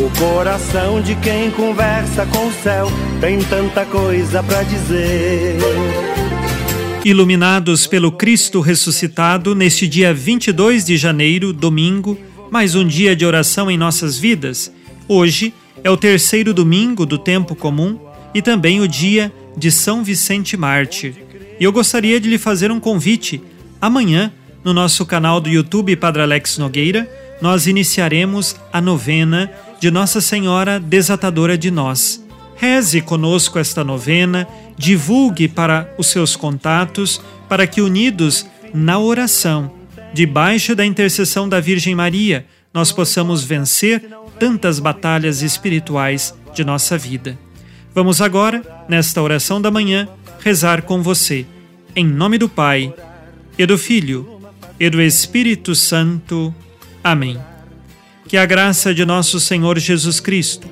O coração de quem conversa com o céu tem tanta coisa para dizer. Iluminados pelo Cristo ressuscitado, neste dia 22 de janeiro, domingo, mais um dia de oração em nossas vidas. Hoje é o terceiro domingo do tempo comum e também o dia de São Vicente Mártir. E eu gostaria de lhe fazer um convite. Amanhã, no nosso canal do YouTube Padre Alex Nogueira, nós iniciaremos a novena de Nossa Senhora Desatadora de Nós. Reze conosco esta novena, divulgue para os seus contatos, para que unidos na oração, debaixo da intercessão da Virgem Maria, nós possamos vencer tantas batalhas espirituais de nossa vida. Vamos agora, nesta oração da manhã, rezar com você. Em nome do Pai, e do Filho, e do Espírito Santo. Amém. Que a graça de nosso Senhor Jesus Cristo,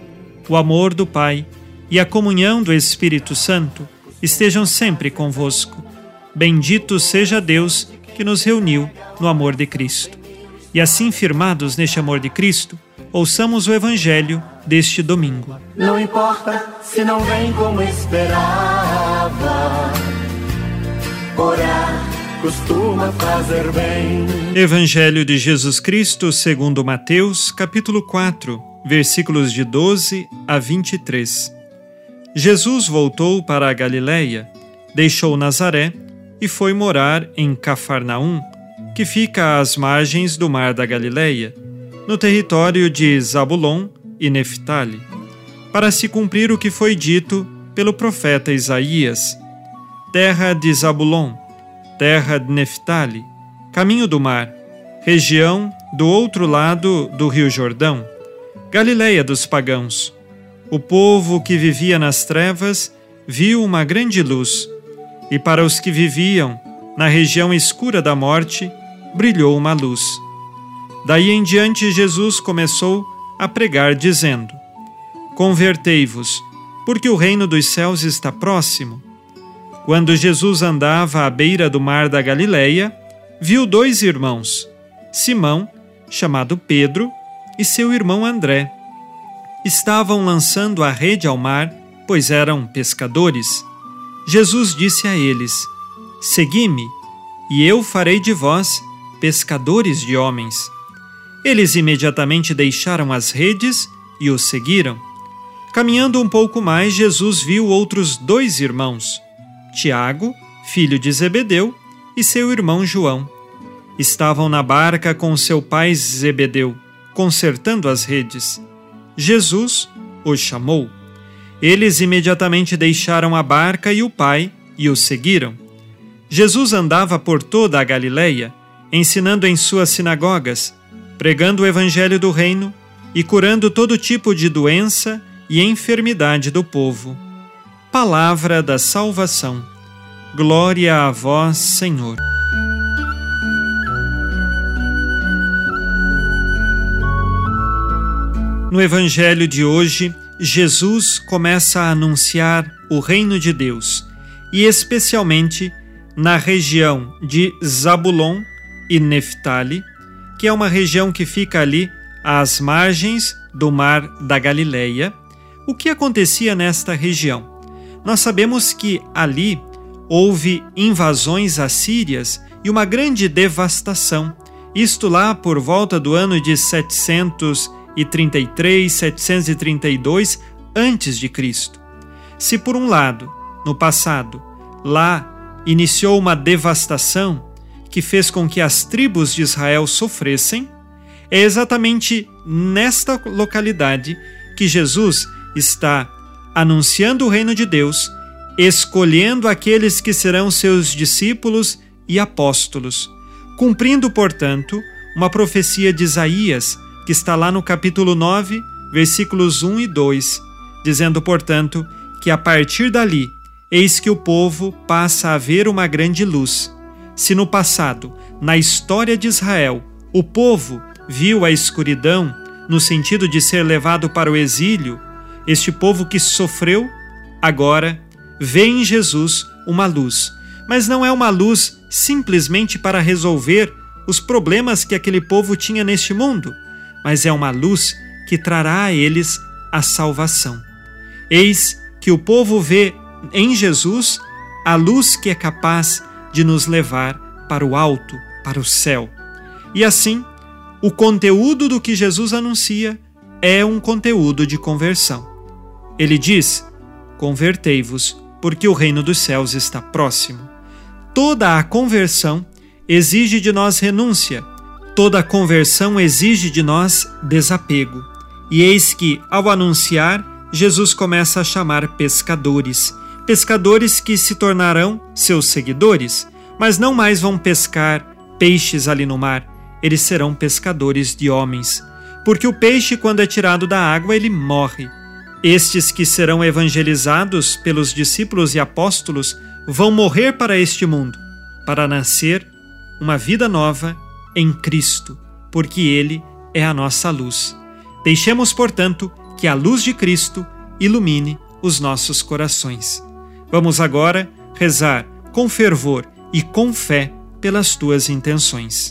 o amor do Pai e a comunhão do Espírito Santo estejam sempre convosco. Bendito seja Deus que nos reuniu no amor de Cristo. E assim, firmados neste amor de Cristo, ouçamos o Evangelho deste domingo. Não importa se não vem como esperava, orar costuma fazer bem. Evangelho de Jesus Cristo segundo Mateus, capítulo 4, versículos de 12 a 23. Jesus voltou para a Galiléia, deixou Nazaré e foi morar em Cafarnaum, que fica às margens do mar da Galiléia no território de Zabulon e Neftali, para se cumprir o que foi dito pelo profeta Isaías: Terra de Zabulon, terra de Neftali, caminho do mar, região do outro lado do rio Jordão, Galileia dos pagãos. O povo que vivia nas trevas viu uma grande luz, e para os que viviam na região escura da morte, brilhou uma luz. Daí em diante, Jesus começou a pregar, dizendo: Convertei-vos, porque o reino dos céus está próximo. Quando Jesus andava à beira do mar da Galileia, viu dois irmãos, Simão, chamado Pedro, e seu irmão André. Estavam lançando a rede ao mar, pois eram pescadores. Jesus disse a eles: Segui-me, e eu farei de vós pescadores de homens. Eles imediatamente deixaram as redes e o seguiram. Caminhando um pouco mais, Jesus viu outros dois irmãos, Tiago, filho de Zebedeu, e seu irmão João. Estavam na barca com seu pai Zebedeu, consertando as redes. Jesus os chamou. Eles imediatamente deixaram a barca e o pai e o seguiram. Jesus andava por toda a Galileia, ensinando em suas sinagogas pregando o Evangelho do Reino e curando todo tipo de doença e enfermidade do povo. Palavra da salvação. Glória a vós, Senhor. No Evangelho de hoje, Jesus começa a anunciar o reino de Deus e, especialmente, na região de Zabulon e Neftali que é uma região que fica ali às margens do mar da Galileia. O que acontecia nesta região? Nós sabemos que ali houve invasões assírias e uma grande devastação. Isto lá por volta do ano de 733, 732 antes de Cristo. Se por um lado, no passado, lá iniciou uma devastação que fez com que as tribos de Israel sofressem, é exatamente nesta localidade que Jesus está anunciando o reino de Deus, escolhendo aqueles que serão seus discípulos e apóstolos, cumprindo, portanto, uma profecia de Isaías, que está lá no capítulo 9, versículos 1 e 2, dizendo, portanto, que a partir dali, eis que o povo passa a ver uma grande luz. Se no passado, na história de Israel, o povo viu a escuridão no sentido de ser levado para o exílio, este povo que sofreu, agora vê em Jesus uma luz. Mas não é uma luz simplesmente para resolver os problemas que aquele povo tinha neste mundo, mas é uma luz que trará a eles a salvação. Eis que o povo vê em Jesus a luz que é capaz de nos levar para o alto, para o céu. E assim, o conteúdo do que Jesus anuncia é um conteúdo de conversão. Ele diz: Convertei-vos, porque o reino dos céus está próximo. Toda a conversão exige de nós renúncia, toda a conversão exige de nós desapego. E eis que, ao anunciar, Jesus começa a chamar pescadores, pescadores que se tornarão seus seguidores, mas não mais vão pescar peixes ali no mar, eles serão pescadores de homens. Porque o peixe, quando é tirado da água, ele morre. Estes que serão evangelizados pelos discípulos e apóstolos vão morrer para este mundo, para nascer uma vida nova em Cristo, porque Ele é a nossa luz. Deixemos, portanto, que a luz de Cristo ilumine os nossos corações. Vamos agora rezar com fervor e com fé pelas tuas intenções.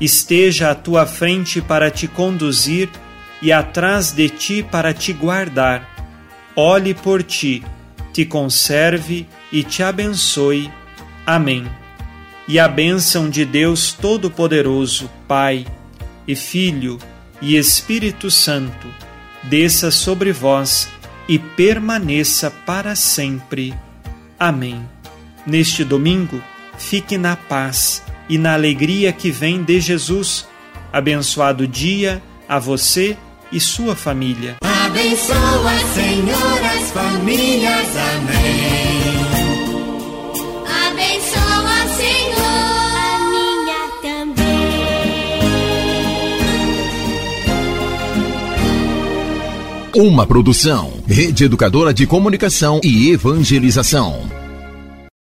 esteja à tua frente para te conduzir e atrás de ti para te guardar. Olhe por ti, te conserve e te abençoe. Amém. E a bênção de Deus Todo-Poderoso, Pai e Filho e Espírito Santo, desça sobre vós e permaneça para sempre. Amém. Neste domingo, fique na paz e na alegria que vem de Jesus. Abençoado dia a você e sua família. Abençoa, Senhor, as famílias. Amém. Abençoa, Senhor, a minha também. Uma produção, Rede Educadora de Comunicação e Evangelização.